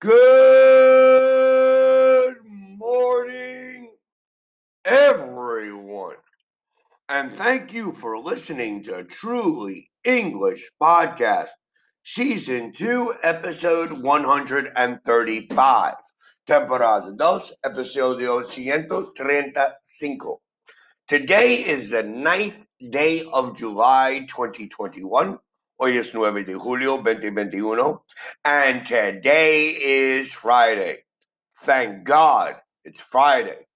Good morning, everyone. And thank you for listening to Truly English Podcast, Season 2, Episode 135. Temporada 2, Episodio 135. Today is the ninth day of July 2021. Hoy es 9 de julio 2021, and today is Friday. Thank God it's Friday.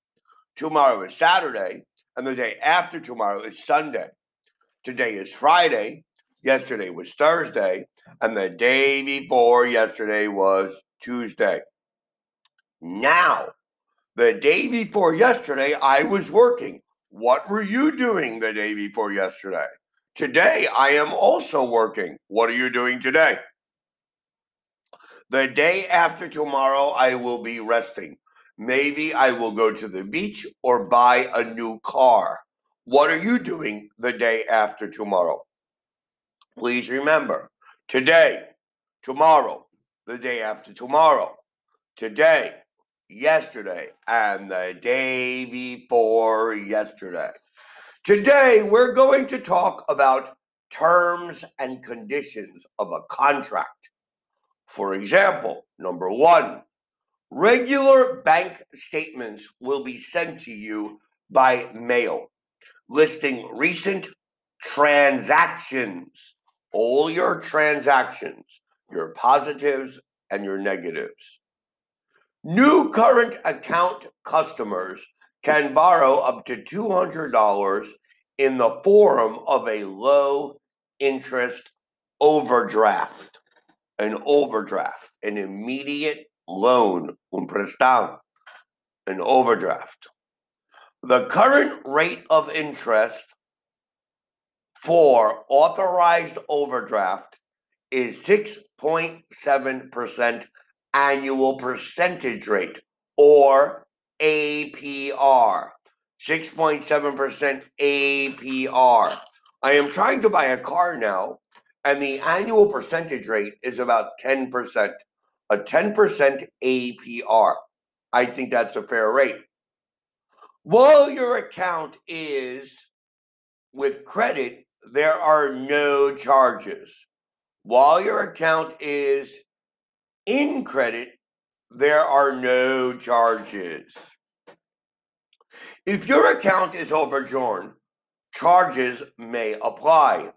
Tomorrow is Saturday, and the day after tomorrow is Sunday. Today is Friday, yesterday was Thursday, and the day before yesterday was Tuesday. Now, the day before yesterday, I was working. What were you doing the day before yesterday? Today, I am also working. What are you doing today? The day after tomorrow, I will be resting. Maybe I will go to the beach or buy a new car. What are you doing the day after tomorrow? Please remember today, tomorrow, the day after tomorrow, today, yesterday, and the day before yesterday. Today, we're going to talk about terms and conditions of a contract. For example, number one, regular bank statements will be sent to you by mail, listing recent transactions, all your transactions, your positives and your negatives. New current account customers can borrow up to $200 in the form of a low interest overdraft. An overdraft, an immediate loan, un prestado, an overdraft. The current rate of interest for authorized overdraft is 6.7% annual percentage rate or APR. 6.7% APR. I am trying to buy a car now, and the annual percentage rate is about 10%. A 10% APR. I think that's a fair rate. While your account is with credit, there are no charges. While your account is in credit, there are no charges. If your account is overdrawn, charges may apply.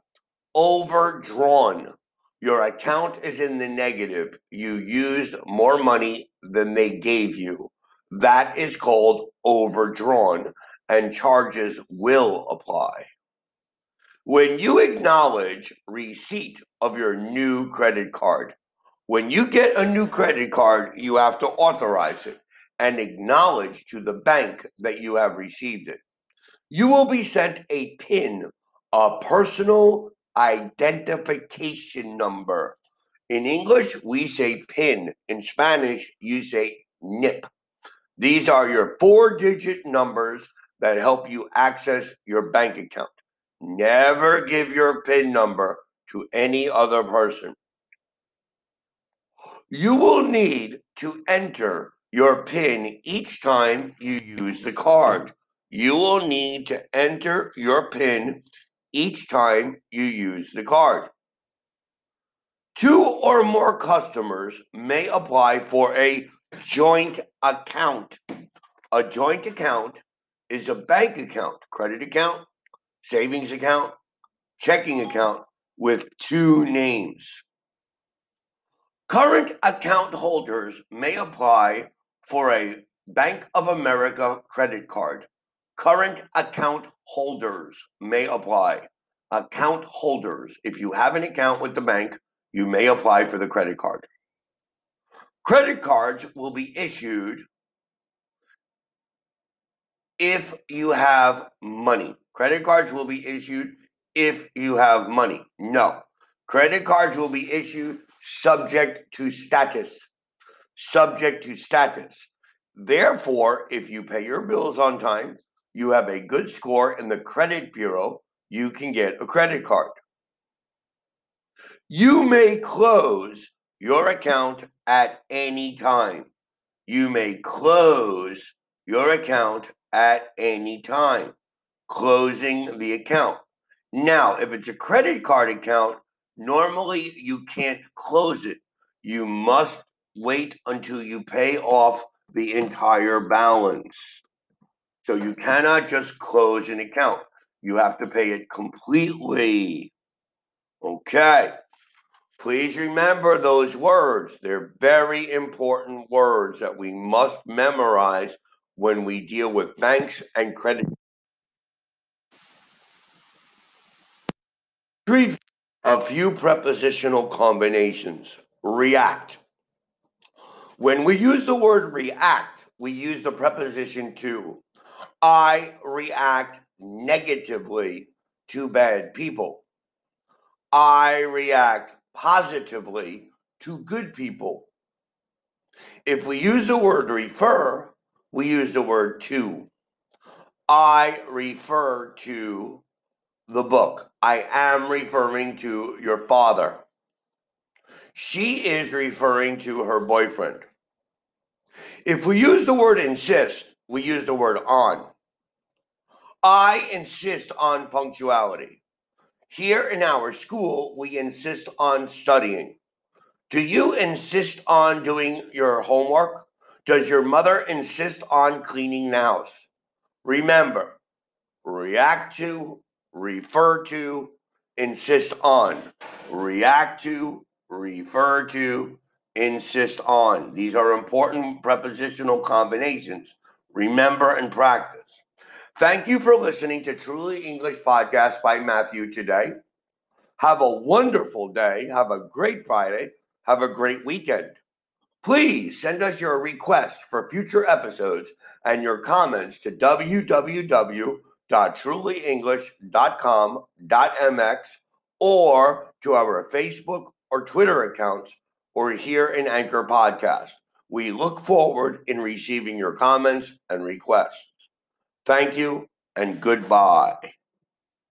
Overdrawn. Your account is in the negative. You used more money than they gave you. That is called overdrawn, and charges will apply. When you acknowledge receipt of your new credit card, when you get a new credit card, you have to authorize it and acknowledge to the bank that you have received it. You will be sent a PIN, a personal identification number. In English, we say PIN. In Spanish, you say NIP. These are your four digit numbers that help you access your bank account. Never give your PIN number to any other person. You will need to enter your PIN each time you use the card. You will need to enter your PIN each time you use the card. Two or more customers may apply for a joint account. A joint account is a bank account, credit account, savings account, checking account with two names. Current account holders may apply for a Bank of America credit card. Current account holders may apply. Account holders, if you have an account with the bank, you may apply for the credit card. Credit cards will be issued if you have money. Credit cards will be issued if you have money. No. Credit cards will be issued subject to status. Subject to status. Therefore, if you pay your bills on time, you have a good score in the credit bureau, you can get a credit card. You may close your account at any time. You may close your account at any time, closing the account. Now, if it's a credit card account, normally you can't close it. You must wait until you pay off the entire balance. So you cannot just close an account. You have to pay it completely. Okay. Please remember those words. They're very important words that we must memorize when we deal with banks and credit. A few prepositional combinations. React. When we use the word react, we use the preposition to. I react negatively to bad people. I react positively to good people. If we use the word refer, we use the word to. I refer to the book. I am referring to your father. She is referring to her boyfriend. If we use the word insist, we use the word on. I insist on punctuality. Here in our school, we insist on studying. Do you insist on doing your homework? Does your mother insist on cleaning the house? Remember, react to, refer to, insist on. React to, refer to, insist on. These are important prepositional combinations. Remember and practice. Thank you for listening to Truly English Podcast by Matthew today. Have a wonderful day. Have a great Friday. Have a great weekend. Please send us your request for future episodes and your comments to www.trulyenglish.com.mx or to our Facebook or Twitter accounts or here in Anchor Podcast. We look forward in receiving your comments and requests. Thank you and goodbye.